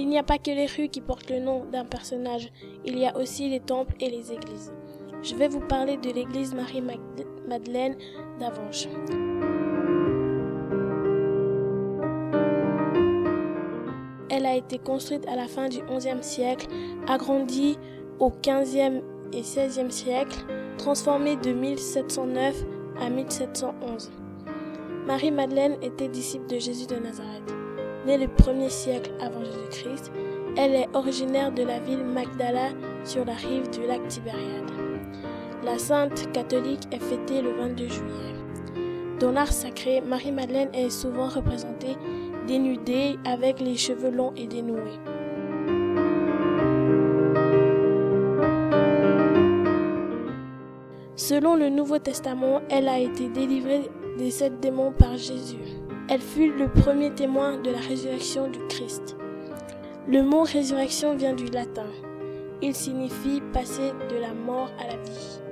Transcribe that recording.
Il n'y a pas que les rues qui portent le nom d'un personnage, il y a aussi les temples et les églises. Je vais vous parler de l'église Marie-Madeleine d'Avanches. Elle a été construite à la fin du XIe siècle, agrandie au XVe et XVIe siècle, transformée de 1709 à 1711. Marie-Madeleine était disciple de Jésus de Nazareth. Née le premier siècle avant Jésus-Christ, elle est originaire de la ville Magdala sur la rive du lac Tibériade. La sainte catholique est fêtée le 22 juillet. Dans l'art sacré, Marie-Madeleine est souvent représentée dénudée avec les cheveux longs et dénoués. Selon le Nouveau Testament, elle a été délivrée des sept démons par Jésus. Elle fut le premier témoin de la résurrection du Christ. Le mot résurrection vient du latin. Il signifie passer de la mort à la vie.